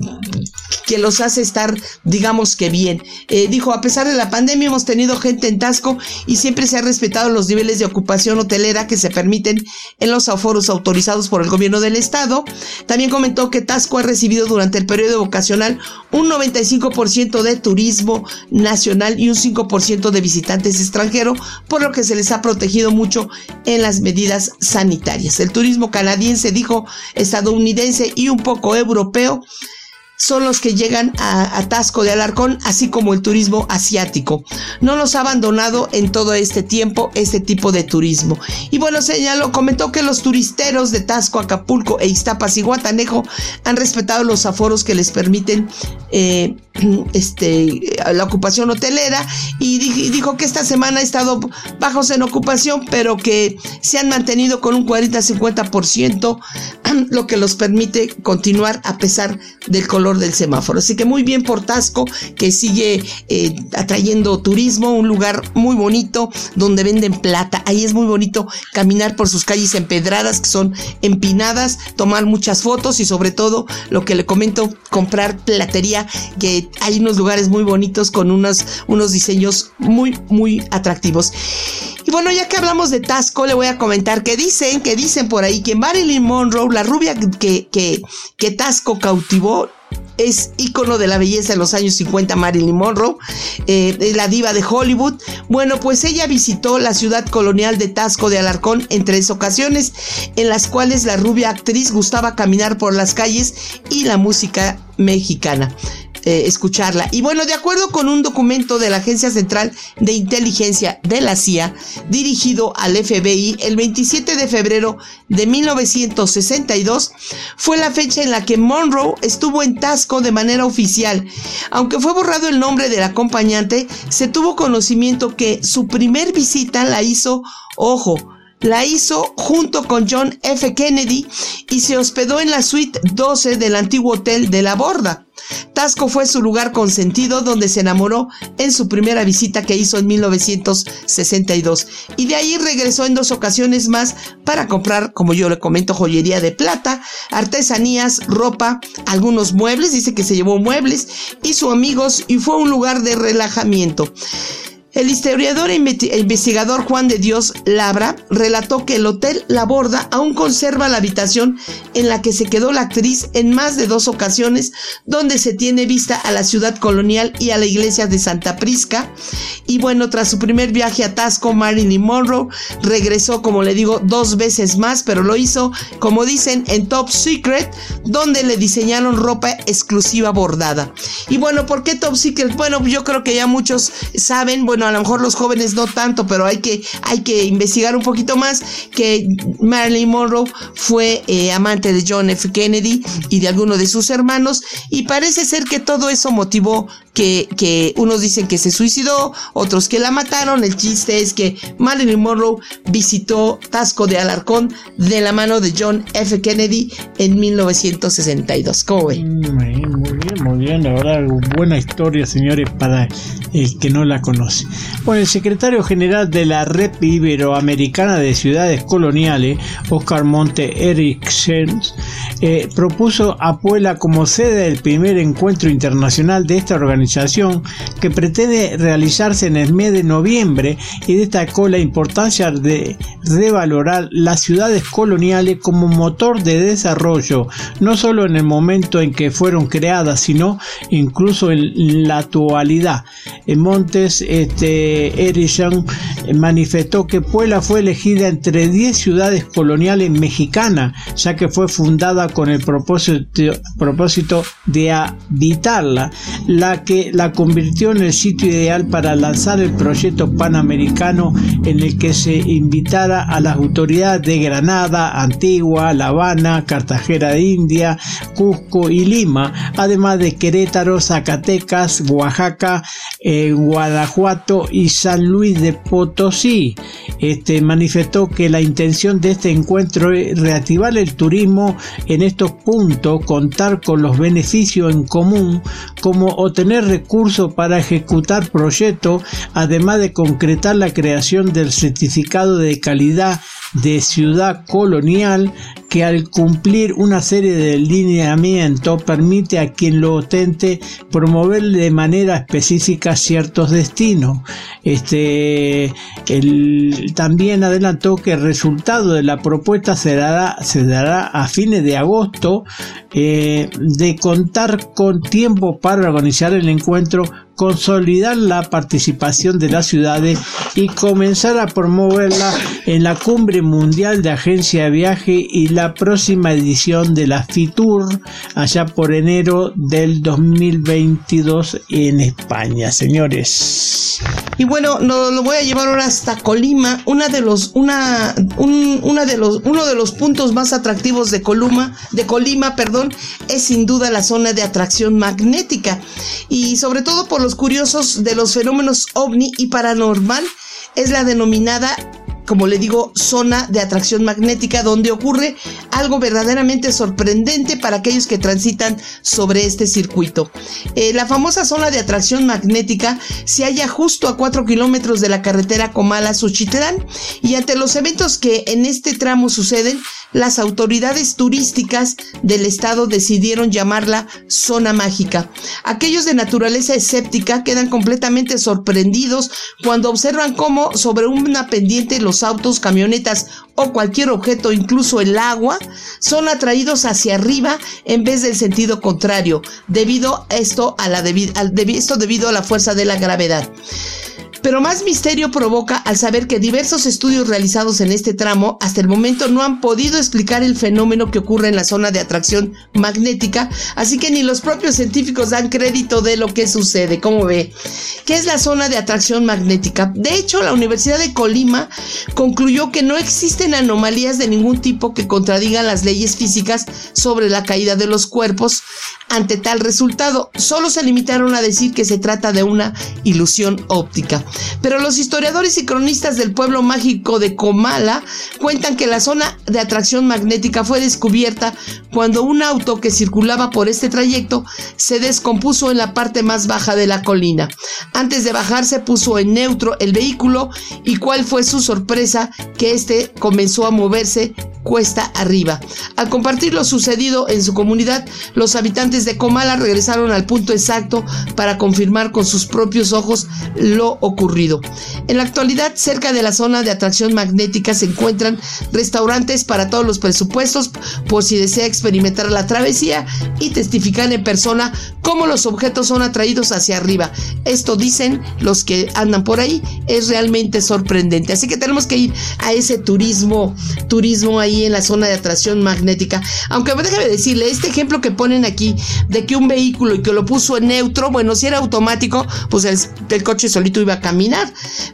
que los hace estar, digamos que bien. Eh, dijo, a pesar de la pandemia hemos tenido gente en Tasco y siempre se han respetado los niveles de ocupación hotelera que se permiten en los aforos autorizados por el gobierno del estado. También comentó que Tasco ha recibido durante el periodo vocacional un 95% de turismo nacional y un 5% de visitantes extranjeros, por lo que se les ha protegido mucho en las medidas sanitarias. El turismo canadiense, dijo estadounidense y un poco europeo, son los que llegan a, a, Tasco de Alarcón, así como el turismo asiático. No nos ha abandonado en todo este tiempo este tipo de turismo. Y bueno, señaló, comentó que los turisteros de Tasco, Acapulco e Iztapas y Guatanejo han respetado los aforos que les permiten eh, [clears throat] este, la ocupación hotelera y dijo que esta semana ha estado bajos en ocupación, pero que se han mantenido con un 40-50%, lo que los permite continuar a pesar del color del semáforo. Así que muy bien por Tasco, que sigue eh, atrayendo turismo, un lugar muy bonito donde venden plata. Ahí es muy bonito caminar por sus calles empedradas, que son empinadas, tomar muchas fotos y sobre todo lo que le comento, comprar platería que hay unos lugares muy bonitos con unos, diseños muy, muy atractivos. Y bueno, ya que hablamos de Tasco, le voy a comentar que dicen, que dicen por ahí que Marilyn Monroe, la rubia que, que, que Tasco cautivó, es ícono de la belleza en los años 50, Marilyn Monroe, eh, la diva de Hollywood. Bueno, pues ella visitó la ciudad colonial de Tasco de Alarcón en tres ocasiones, en las cuales la rubia actriz gustaba caminar por las calles y la música mexicana. Eh, escucharla. Y bueno, de acuerdo con un documento de la Agencia Central de Inteligencia de la CIA, dirigido al FBI, el 27 de febrero de 1962 fue la fecha en la que Monroe estuvo en Tasco de manera oficial. Aunque fue borrado el nombre del acompañante, se tuvo conocimiento que su primer visita la hizo, ojo, la hizo junto con John F. Kennedy y se hospedó en la suite 12 del antiguo hotel de la Borda. Tasco fue su lugar consentido donde se enamoró en su primera visita que hizo en 1962 y de ahí regresó en dos ocasiones más para comprar, como yo le comento, joyería de plata, artesanías, ropa, algunos muebles, dice que se llevó muebles y sus amigos y fue un lugar de relajamiento. El historiador e investigador Juan de Dios Labra relató que el Hotel La Borda aún conserva la habitación en la que se quedó la actriz en más de dos ocasiones, donde se tiene vista a la ciudad colonial y a la iglesia de Santa Prisca. Y bueno, tras su primer viaje a Tasco, Marilyn Monroe regresó, como le digo, dos veces más, pero lo hizo, como dicen, en Top Secret, donde le diseñaron ropa exclusiva bordada. Y bueno, ¿por qué Top Secret? Bueno, yo creo que ya muchos saben, bueno, a lo mejor los jóvenes no tanto, pero hay que, hay que investigar un poquito más que Marilyn Monroe fue eh, amante de John F. Kennedy y de alguno de sus hermanos y parece ser que todo eso motivó que, que unos dicen que se suicidó, otros que la mataron. El chiste es que Marilyn Monroe visitó Tasco de Alarcón de la mano de John F. Kennedy en 1962. ¿Cómo ve? Mm, muy bien, muy bien. La verdad, buena historia, señores, para el que no la conoce. El secretario general de la Red Iberoamericana de Ciudades Coloniales, Oscar Monte Eriksen, eh, propuso a como sede del primer encuentro internacional de esta organización que pretende realizarse en el mes de noviembre y destacó la importancia de revalorar las ciudades coloniales como motor de desarrollo, no solo en el momento en que fueron creadas, sino incluso en la actualidad. En Montes este, Erison manifestó que Puebla fue elegida entre 10 ciudades coloniales mexicanas, ya que fue fundada con el propósito, de habitarla, la que la convirtió en el sitio ideal para lanzar el proyecto panamericano en el que se invitara a las autoridades de Granada, Antigua, La Habana, Cartagena de India, Cusco y Lima, además de Querétaro, Zacatecas, Oaxaca, eh, y San Luis de Potosí. Este manifestó que la intención de este encuentro es reactivar el turismo en estos puntos, contar con los beneficios en común, como obtener recursos para ejecutar proyectos, además de concretar la creación del certificado de calidad de ciudad colonial que al cumplir una serie de lineamientos permite a quien lo ostente promover de manera específica ciertos destinos. Este, también adelantó que el resultado de la propuesta se dará, se dará a fines de agosto eh, de contar con tiempo para organizar el encuentro consolidar la participación de las ciudades y comenzar a promoverla en la Cumbre Mundial de Agencia de Viaje y la próxima edición de la FITUR allá por enero del 2022 en España, señores. Y bueno, no, lo voy a llevar ahora hasta Colima, una de los, una, una de los, uno de los puntos más atractivos de Colima, de Colima, perdón, es sin duda la zona de atracción magnética y sobre todo por los curiosos de los fenómenos ovni y paranormal es la denominada como le digo, zona de atracción magnética donde ocurre algo verdaderamente sorprendente para aquellos que transitan sobre este circuito. Eh, la famosa zona de atracción magnética se halla justo a 4 kilómetros de la carretera Comala-Suchitlán y ante los eventos que en este tramo suceden, las autoridades turísticas del estado decidieron llamarla zona mágica. Aquellos de naturaleza escéptica quedan completamente sorprendidos cuando observan cómo sobre una pendiente los autos, camionetas o cualquier objeto, incluso el agua, son atraídos hacia arriba en vez del sentido contrario, debido esto a la esto debido a la fuerza de la gravedad. Pero más misterio provoca al saber que diversos estudios realizados en este tramo hasta el momento no han podido explicar el fenómeno que ocurre en la zona de atracción magnética, así que ni los propios científicos dan crédito de lo que sucede. ¿Cómo ve? ¿Qué es la zona de atracción magnética? De hecho, la Universidad de Colima concluyó que no existen anomalías de ningún tipo que contradigan las leyes físicas sobre la caída de los cuerpos ante tal resultado. Solo se limitaron a decir que se trata de una ilusión óptica. Pero los historiadores y cronistas del pueblo mágico de Comala cuentan que la zona de atracción magnética fue descubierta cuando un auto que circulaba por este trayecto se descompuso en la parte más baja de la colina. Antes de bajar se puso en neutro el vehículo y cuál fue su sorpresa que este comenzó a moverse cuesta arriba. Al compartir lo sucedido en su comunidad, los habitantes de Comala regresaron al punto exacto para confirmar con sus propios ojos lo ocurrido. En la actualidad, cerca de la zona de atracción magnética se encuentran restaurantes para todos los presupuestos por si desea experimentar la travesía y testificar en persona cómo los objetos son atraídos hacia arriba. Esto dicen los que andan por ahí, es realmente sorprendente. Así que tenemos que ir a ese turismo, turismo ahí en la zona de atracción magnética. Aunque déjame decirle, este ejemplo que ponen aquí de que un vehículo y que lo puso en neutro, bueno, si era automático, pues el, coche solito iba a caminar.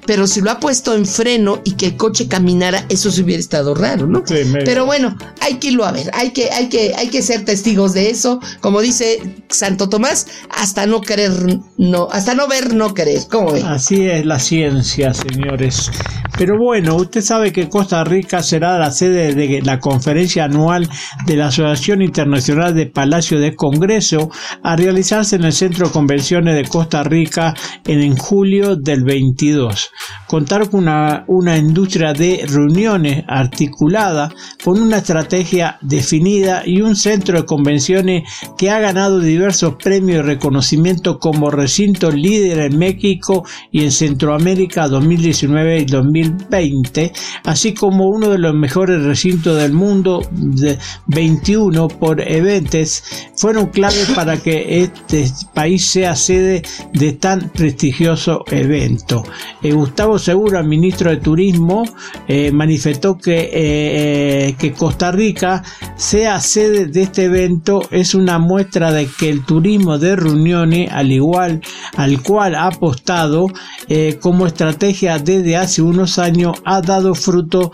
Pero si lo ha puesto en freno y que el coche caminara, eso se hubiera estado raro, ¿no? Pero bueno, hay que irlo a ver, hay que, hay que, hay que ser testigos de eso. Como dice Santo Tomás, hasta no querer, no, hasta no ver, no querer. ¿Cómo Así es la ciencia, señores. Pero bueno, usted sabe que Costa Rica será la sede de la conferencia anual de la Asociación Internacional de Palacio de Congreso a realizarse en el Centro de Convenciones de Costa Rica en, julio del 22. Contar con una, una industria de reuniones articulada con una estrategia definida y un centro de convenciones que ha ganado diversos premios y reconocimiento como recinto líder en México y en Centroamérica 2019 y 2020, así como uno de los mejores recintos del mundo de 21 por eventos fueron claves para que este país sea sede de tan prestigioso evento. Eh, Gustavo Segura, ministro de Turismo, eh, manifestó que, eh, que Costa Rica sea sede de este evento. Es una muestra de que el turismo de reuniones, al igual al cual ha apostado como estrategia desde hace unos años, ha dado fruto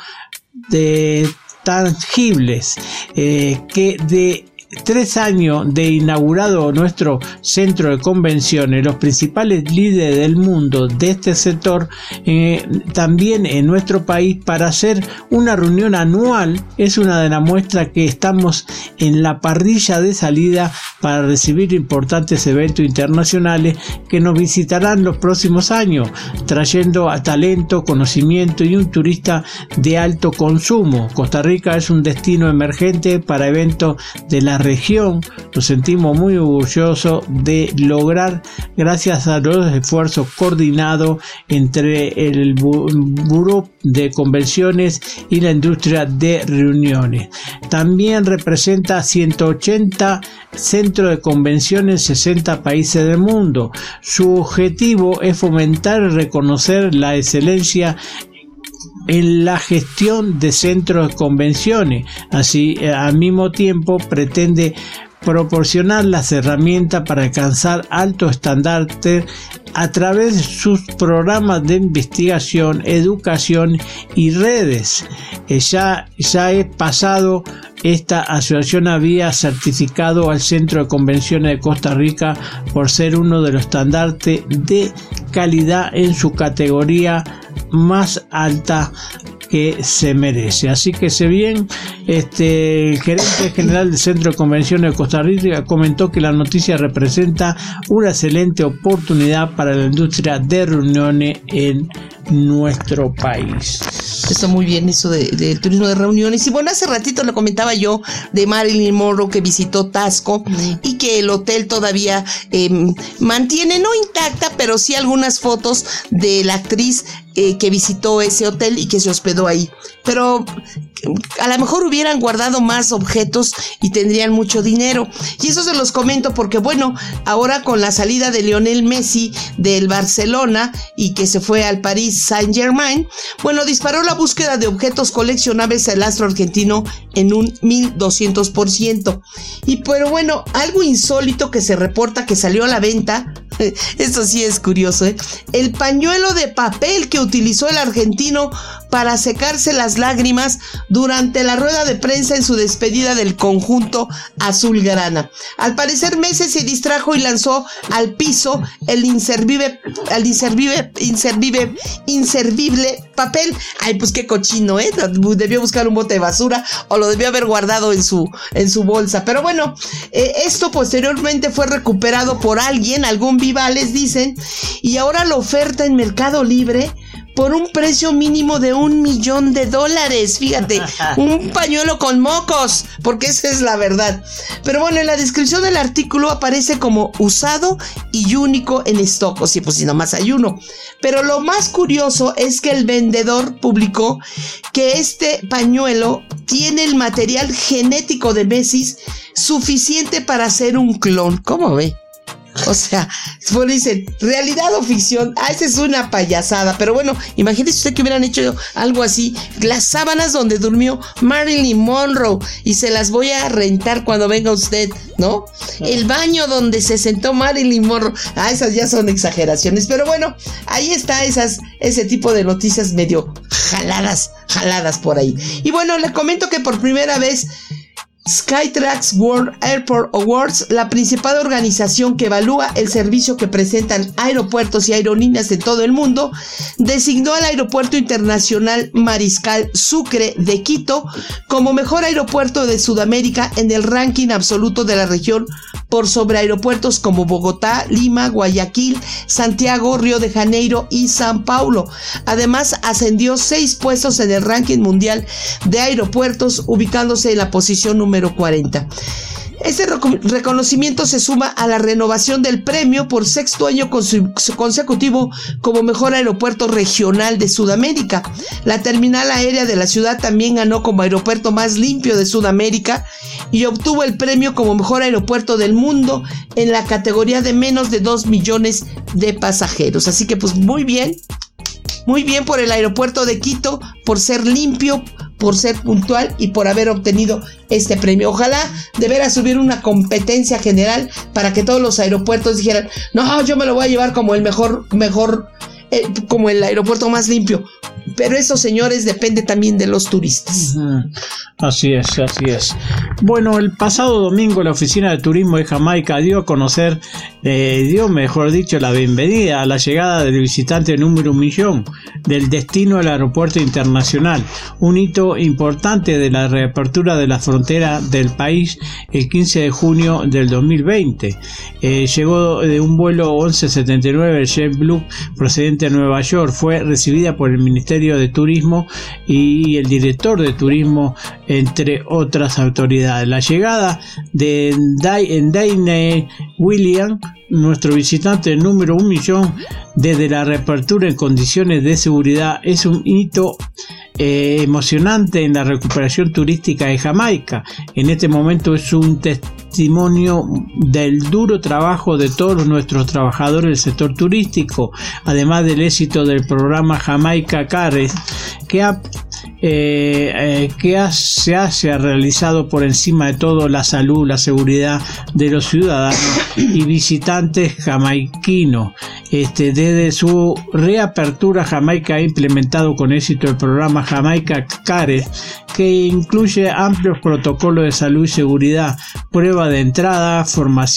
de tangibles que de tres años de inaugurado nuestro centro de convenciones, los principales líderes del mundo de este sector, eh, también en nuestro país, para hacer una reunión anual, es una de las muestras que estamos en la parrilla de salida para recibir importantes eventos internacionales que nos visitarán los próximos años, trayendo a talento, conocimiento y un turista de alto consumo. Costa Rica es un destino emergente para eventos de la región. Nos sentimos muy orgullosos de lograr, gracias a los esfuerzos coordinados entre el Buró de Convenciones y la industria de reuniones. También representa 180 centros de convenciones en 60 países del mundo. Su objetivo es fomentar y reconocer la excelencia en la gestión de centros de convenciones. Así, eh, al mismo tiempo, pretende proporcionar las herramientas para alcanzar alto estandarte a través de sus programas de investigación, educación y redes. Eh, ya, ya he pasado, esta asociación había certificado al Centro de Convenciones de Costa Rica por ser uno de los estandartes de calidad en su categoría más alta que se merece. Así que se bien, este, el gerente general del Centro de Convenciones de Costa Rica comentó que la noticia representa una excelente oportunidad para la industria de reuniones en nuestro país. Está muy bien eso del turismo de reuniones. Y bueno, hace ratito le comentaba yo de Marilyn Monroe que visitó Tasco y que el hotel todavía em, mantiene, no intacta, pero sí algunas fotos de la actriz eh, que visitó ese hotel y que se hospedó ahí. Pero a lo mejor hubieran guardado más objetos y tendrían mucho dinero. Y eso se los comento porque, bueno, ahora con la salida de Lionel Messi del Barcelona y que se fue al París Saint Germain, bueno, disparó la búsqueda de objetos coleccionables al astro argentino en un 1200%. Y pero bueno, algo insólito que se reporta que salió a la venta, [laughs] esto sí es curioso, ¿eh? el pañuelo de papel que utilizó el argentino para secarse las lágrimas durante la rueda de prensa en su despedida del conjunto azulgrana. Al parecer Messi se distrajo y lanzó al piso el inservible, al inservible, inservible, inservible papel. Ay, pues qué cochino, ¿eh? Debió buscar un bote de basura o lo debió haber guardado en su, en su bolsa. Pero bueno, eh, esto posteriormente fue recuperado por alguien, algún vivales dicen, y ahora la oferta en Mercado Libre por un precio mínimo de un millón de dólares. Fíjate, [laughs] un pañuelo con mocos, porque esa es la verdad. Pero bueno, en la descripción del artículo aparece como usado y único en stock. O sí, pues si nomás hay uno. Pero lo más curioso es que el vendedor publicó que este pañuelo tiene el material genético de Messi suficiente para hacer un clon. ¿Cómo ve? O sea, bueno, dicen, realidad o ficción. Ah, esa es una payasada. Pero bueno, imagínese usted que hubieran hecho algo así. Las sábanas donde durmió Marilyn Monroe. Y se las voy a rentar cuando venga usted, ¿no? El baño donde se sentó Marilyn Monroe. Ah, esas ya son exageraciones. Pero bueno, ahí está esas, ese tipo de noticias medio jaladas, jaladas por ahí. Y bueno, le comento que por primera vez Skytrax World Airport Awards, la principal organización que evalúa el servicio que presentan aeropuertos y aerolíneas de todo el mundo, designó al Aeropuerto Internacional Mariscal Sucre de Quito como mejor aeropuerto de Sudamérica en el ranking absoluto de la región por sobre aeropuertos como Bogotá, Lima, Guayaquil, Santiago, Río de Janeiro y San Paulo. Además, ascendió seis puestos en el ranking mundial de aeropuertos, ubicándose en la posición número 40. Este reconocimiento se suma a la renovación del premio por sexto año consecutivo como mejor aeropuerto regional de Sudamérica. La terminal aérea de la ciudad también ganó como aeropuerto más limpio de Sudamérica y obtuvo el premio como mejor aeropuerto del mundo en la categoría de menos de 2 millones de pasajeros. Así que pues muy bien, muy bien por el aeropuerto de Quito, por ser limpio, por ser puntual y por haber obtenido este premio. Ojalá de veras subir una competencia general para que todos los aeropuertos dijeran, no, yo me lo voy a llevar como el mejor, mejor, eh, como el aeropuerto más limpio. Pero eso, señores, depende también de los turistas. Así es, así es. Bueno, el pasado domingo la Oficina de Turismo de Jamaica dio a conocer, eh, dio mejor dicho, la bienvenida a la llegada del visitante número un millón del destino al aeropuerto internacional, un hito importante de la reapertura de la frontera del país el 15 de junio del 2020. Eh, llegó de un vuelo 1179 el JetBlue procedente Nueva York, fue recibida por el Ministerio de Turismo y el director de Turismo, entre otras autoridades. La llegada de Daine William, nuestro visitante número un millón desde la reapertura en condiciones de seguridad, es un hito eh, emocionante en la recuperación turística de Jamaica. En este momento es un testimonio del duro trabajo de todos nuestros trabajadores del sector turístico, además del éxito del programa Jamaica Cares, que ha eh, eh, que se ha realizado por encima de todo la salud, la seguridad de los ciudadanos y visitantes jamaiquinos. Este, desde su reapertura, Jamaica ha implementado con éxito el programa Jamaica CARES, que incluye amplios protocolos de salud y seguridad, prueba de entrada,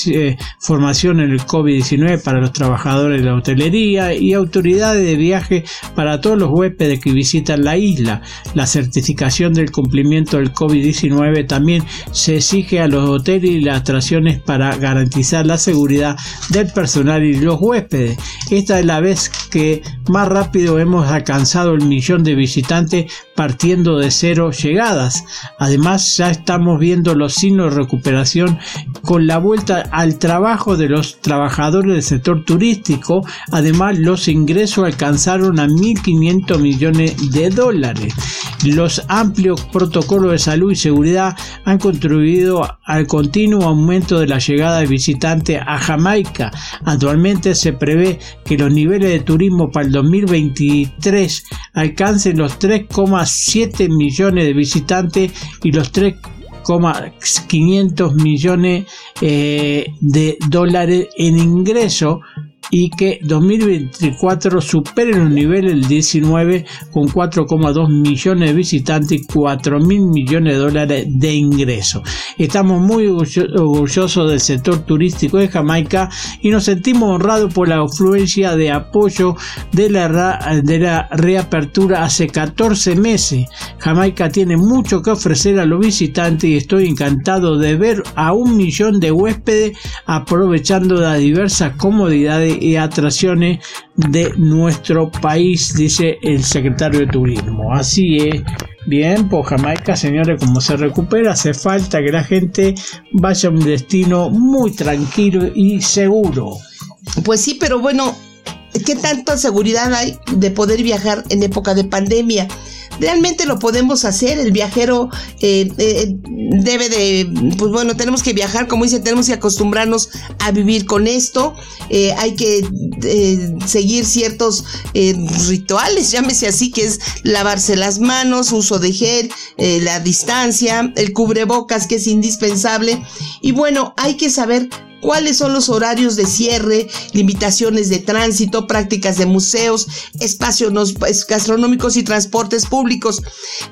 eh, formación en el COVID-19 para los trabajadores de la hotelería y autoridades de viaje para todos los huéspedes que visitan la isla. La certificación del cumplimiento del COVID-19 también se exige a los hoteles y las atracciones para garantizar la seguridad del personal y los huéspedes. Esta es la vez que más rápido hemos alcanzado el millón de visitantes partiendo de cero llegadas. Además, ya estamos viendo los signos de recuperación con la vuelta al trabajo de los trabajadores del sector turístico. Además, los ingresos alcanzaron a 1.500 millones de dólares. Los amplios protocolos de salud y seguridad han contribuido al continuo aumento de la llegada de visitantes a Jamaica. Actualmente se prevé que los niveles de turismo para el 2023 alcancen los 3,7 millones de visitantes y los 3,500 millones eh, de dólares en ingreso y que 2024 supere los niveles del 19 con 4,2 millones de visitantes y 4 mil millones de dólares de ingresos. Estamos muy orgullosos del sector turístico de Jamaica y nos sentimos honrados por la afluencia de apoyo de la, de la reapertura hace 14 meses. Jamaica tiene mucho que ofrecer a los visitantes y estoy encantado de ver a un millón de huéspedes aprovechando las diversas comodidades y atracciones de nuestro país, dice el secretario de Turismo. Así es. Bien, pues Jamaica, señores, como se recupera, hace falta que la gente vaya a un destino muy tranquilo y seguro. Pues sí, pero bueno, ¿qué tanta seguridad hay de poder viajar en época de pandemia? Realmente lo podemos hacer. El viajero eh, eh, debe de, pues bueno, tenemos que viajar, como dice, tenemos que acostumbrarnos a vivir con esto. Eh, hay que seguir ciertos rituales, llámese así, que es lavarse las manos, uso de gel, la distancia, el cubrebocas, que es indispensable. Y bueno, hay que saber cuáles son los horarios de cierre, limitaciones de tránsito, prácticas de museos, espacios gastronómicos y transportes públicos.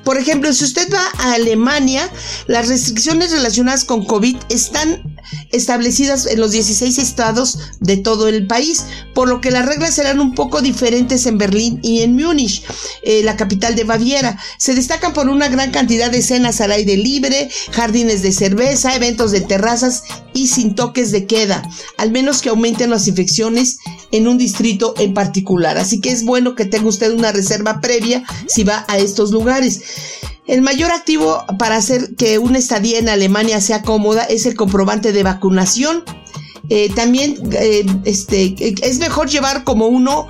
Por ejemplo, si usted va a Alemania, las restricciones relacionadas con COVID están establecidas en los 16 estados de todo el país, por lo que las reglas serán un poco diferentes en Berlín y en Múnich, eh, la capital de Baviera. Se destacan por una gran cantidad de cenas al aire libre, jardines de cerveza, eventos de terrazas y sin toques de queda, al menos que aumenten las infecciones en un distrito en particular. Así que es bueno que tenga usted una reserva previa si va a estos lugares. El mayor activo para hacer que una estadía en Alemania sea cómoda es el comprobante de vacunación. Eh, también eh, este, es mejor llevar como uno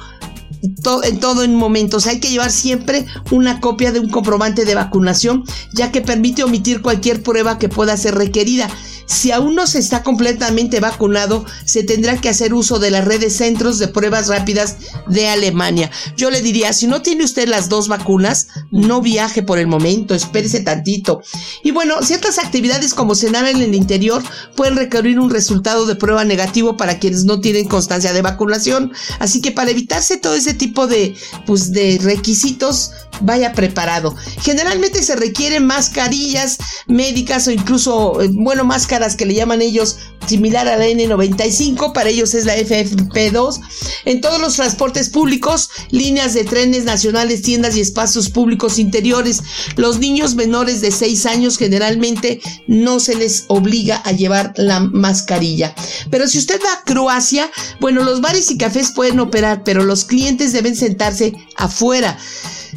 en todo en momentos. Hay que llevar siempre una copia de un comprobante de vacunación, ya que permite omitir cualquier prueba que pueda ser requerida. Si aún no se está completamente vacunado, se tendrá que hacer uso de las redes centros de pruebas rápidas de Alemania. Yo le diría, si no tiene usted las dos vacunas, no viaje por el momento, espérese tantito. Y bueno, ciertas actividades como cenar en el interior pueden requerir un resultado de prueba negativo para quienes no tienen constancia de vacunación. Así que para evitarse todo ese tipo de, pues, de requisitos, vaya preparado. Generalmente se requieren mascarillas médicas o incluso, eh, bueno, máscaras que le llaman ellos similar a la N95, para ellos es la FFP2. En todos los transportes públicos, líneas de trenes nacionales, tiendas y espacios públicos interiores, los niños menores de 6 años generalmente no se les obliga a llevar la mascarilla. Pero si usted va a Croacia, bueno, los bares y cafés pueden operar, pero los clientes deben sentarse afuera.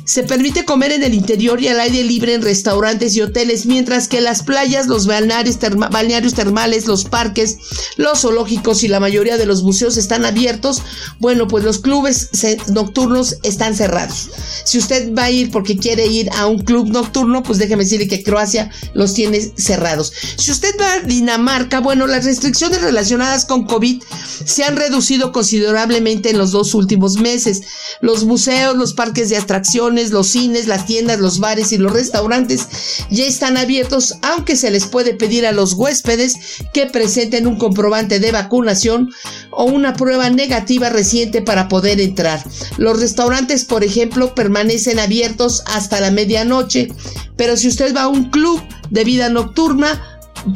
Se permite comer en el interior y al aire libre en restaurantes y hoteles, mientras que las playas, los balnearios, balnearios termales, los parques, los zoológicos y la mayoría de los museos están abiertos. Bueno, pues los clubes nocturnos están cerrados. Si usted va a ir porque quiere ir a un club nocturno, pues déjeme decirle que Croacia los tiene cerrados. Si usted va a Dinamarca, bueno, las restricciones relacionadas con COVID se han reducido considerablemente en los dos últimos meses. Los museos, los parques de atracciones, los cines, las tiendas, los bares y los restaurantes ya están abiertos, aunque se les puede pedir a los huéspedes que presenten un comprobante de vacunación o una prueba negativa reciente para poder entrar. Los restaurantes, por ejemplo, permanecen abiertos hasta la medianoche, pero si usted va a un club de vida nocturna,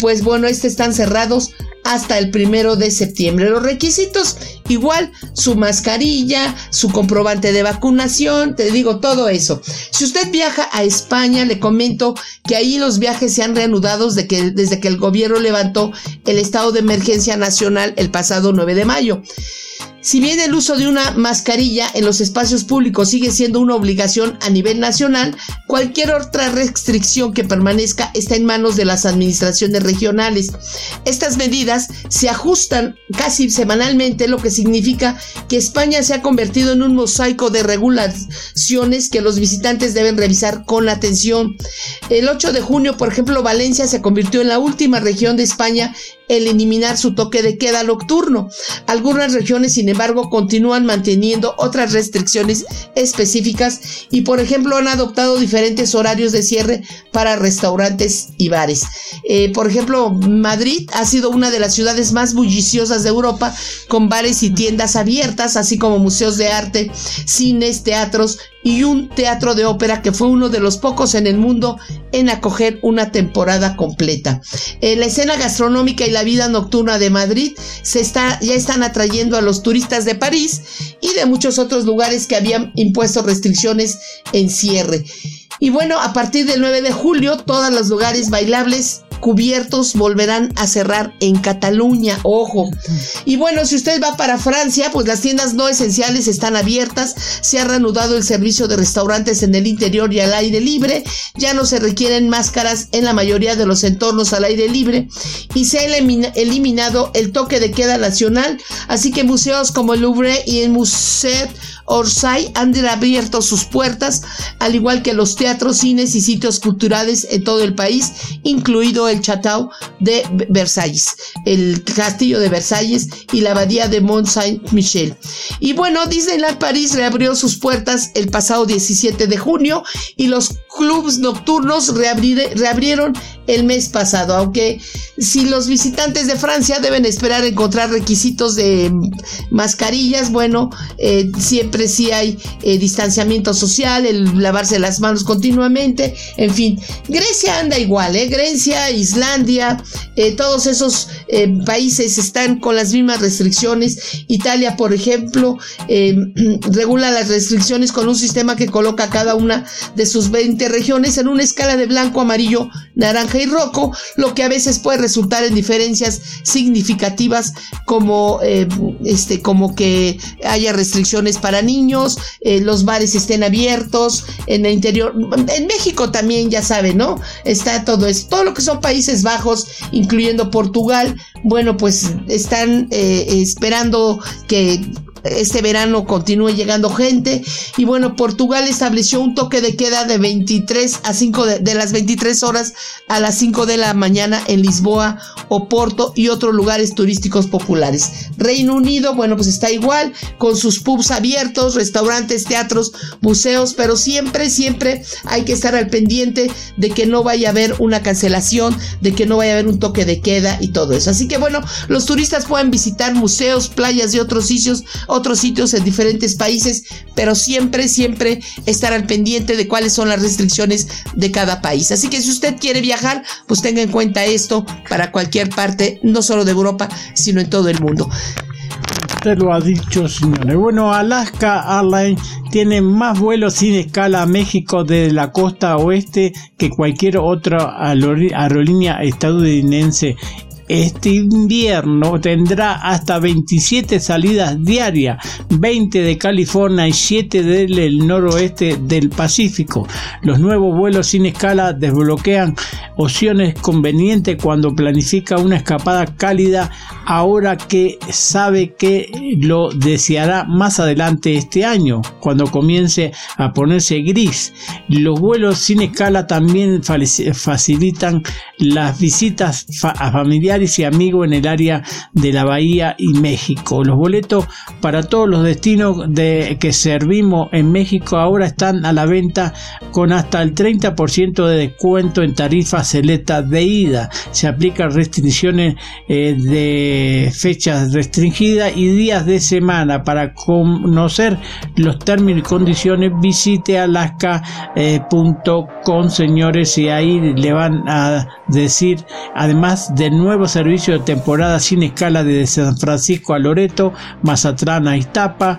pues bueno, estos están cerrados hasta el primero de septiembre. Los requisitos, igual, su mascarilla, su comprobante de vacunación, te digo todo eso. Si usted viaja a España, le comento que ahí los viajes se han reanudado desde que, desde que el gobierno levantó el estado de emergencia nacional el pasado 9 de mayo. Si bien el uso de una mascarilla en los espacios públicos sigue siendo una obligación a nivel nacional, cualquier otra restricción que permanezca está en manos de las administraciones regionales. Estas medidas se ajustan casi semanalmente, lo que significa que España se ha convertido en un mosaico de regulaciones que los visitantes deben revisar con atención. El 8 de junio, por ejemplo, Valencia se convirtió en la última región de España el eliminar su toque de queda nocturno. Algunas regiones, sin embargo, continúan manteniendo otras restricciones específicas y, por ejemplo, han adoptado diferentes horarios de cierre para restaurantes y bares. Eh, por ejemplo, Madrid ha sido una de las ciudades más bulliciosas de Europa, con bares y tiendas abiertas, así como museos de arte, cines, teatros y un teatro de ópera que fue uno de los pocos en el mundo en acoger una temporada completa. Eh, la escena gastronómica y la vida nocturna de Madrid se está, ya están atrayendo a los turistas de París y de muchos otros lugares que habían impuesto restricciones en cierre. Y bueno, a partir del 9 de julio, todos los lugares bailables cubiertos volverán a cerrar en Cataluña, ojo. Y bueno, si usted va para Francia, pues las tiendas no esenciales están abiertas, se ha reanudado el servicio de restaurantes en el interior y al aire libre, ya no se requieren máscaras en la mayoría de los entornos al aire libre y se ha eliminado el toque de queda nacional, así que museos como el Louvre y el Musée Orsay han abierto sus puertas, al igual que los teatros, cines y sitios culturales en todo el país, incluido el Chateau de Versalles, el castillo de Versalles y la abadía de Mont Saint-Michel. Y bueno, Disneyland París reabrió sus puertas el pasado 17 de junio y los clubes nocturnos reabrieron el mes pasado, aunque si los visitantes de Francia deben esperar encontrar requisitos de mascarillas, bueno, eh, siempre sí hay eh, distanciamiento social, el lavarse las manos continuamente, en fin, Grecia anda igual, ¿eh? Grecia, Islandia, eh, todos esos países están con las mismas restricciones, Italia, por ejemplo, [clears throat] regula las restricciones con un sistema que coloca cada una de sus 20 regiones en una escala de blanco, amarillo, naranja y rojo, lo que a veces puede resultar en diferencias significativas como, eh, este, como que haya restricciones para niños, eh, los bares estén abiertos, en el interior, en México también ya saben, ¿no? Está todo eso, todo lo que son Países Bajos, incluyendo Portugal, bueno, pues están eh, esperando que este verano continúe llegando gente. Y bueno, Portugal estableció un toque de queda de 23 a 5 de, las 23 horas a las 5 de la mañana en Lisboa, Oporto y otros lugares turísticos populares. Reino Unido, bueno, pues está igual, con sus pubs abiertos, restaurantes, teatros, museos, pero siempre, siempre hay que estar al pendiente de que no vaya a haber una cancelación, de que no vaya a haber un toque de queda y todo eso. Así que bueno, los turistas pueden visitar museos, playas y otros sitios otros sitios en diferentes países, pero siempre, siempre estar al pendiente de cuáles son las restricciones de cada país. Así que si usted quiere viajar, pues tenga en cuenta esto para cualquier parte, no solo de Europa, sino en todo el mundo. Usted lo ha dicho, señores. Bueno, Alaska Airlines tiene más vuelos sin escala a México desde la costa oeste que cualquier otra aerolínea estadounidense este invierno tendrá hasta 27 salidas diarias, 20 de California y 7 del noroeste del Pacífico. Los nuevos vuelos sin escala desbloquean opciones convenientes cuando planifica una escapada cálida ahora que sabe que lo deseará más adelante este año, cuando comience a ponerse gris. Los vuelos sin escala también facilitan las visitas a familiares y amigos en el área de la Bahía y México. Los boletos para todos los destinos de que servimos en México ahora están a la venta con hasta el 30% de descuento en tarifas selectas de ida. Se aplican restricciones eh, de fechas restringidas y días de semana. Para conocer los términos y condiciones visite alaska.com eh, señores y ahí le van a decir además del nuevo servicio de temporada sin escala de San Francisco a Loreto, Mazatlán a Iztapa,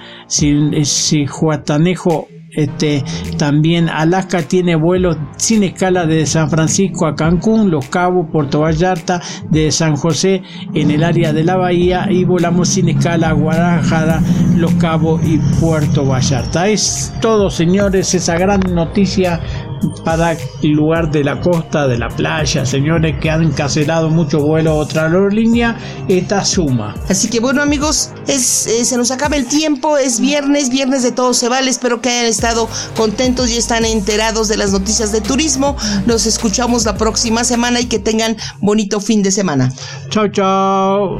Juatanejo este, también Alaska tiene vuelos sin escala de San Francisco a Cancún, Los Cabos, Puerto Vallarta, de San José en el área de la bahía y volamos sin escala a Guadalajara, Los Cabos y Puerto Vallarta. Es todo, señores, esa gran noticia para el lugar de la costa, de la playa, señores que han cancelado muchos vuelos otra aerolínea, esta suma. Así que bueno amigos, es, eh, se nos acaba el tiempo, es viernes, viernes de todo se vale, espero que hayan estado contentos y están enterados de las noticias de turismo. Nos escuchamos la próxima semana y que tengan bonito fin de semana. Chao, chao.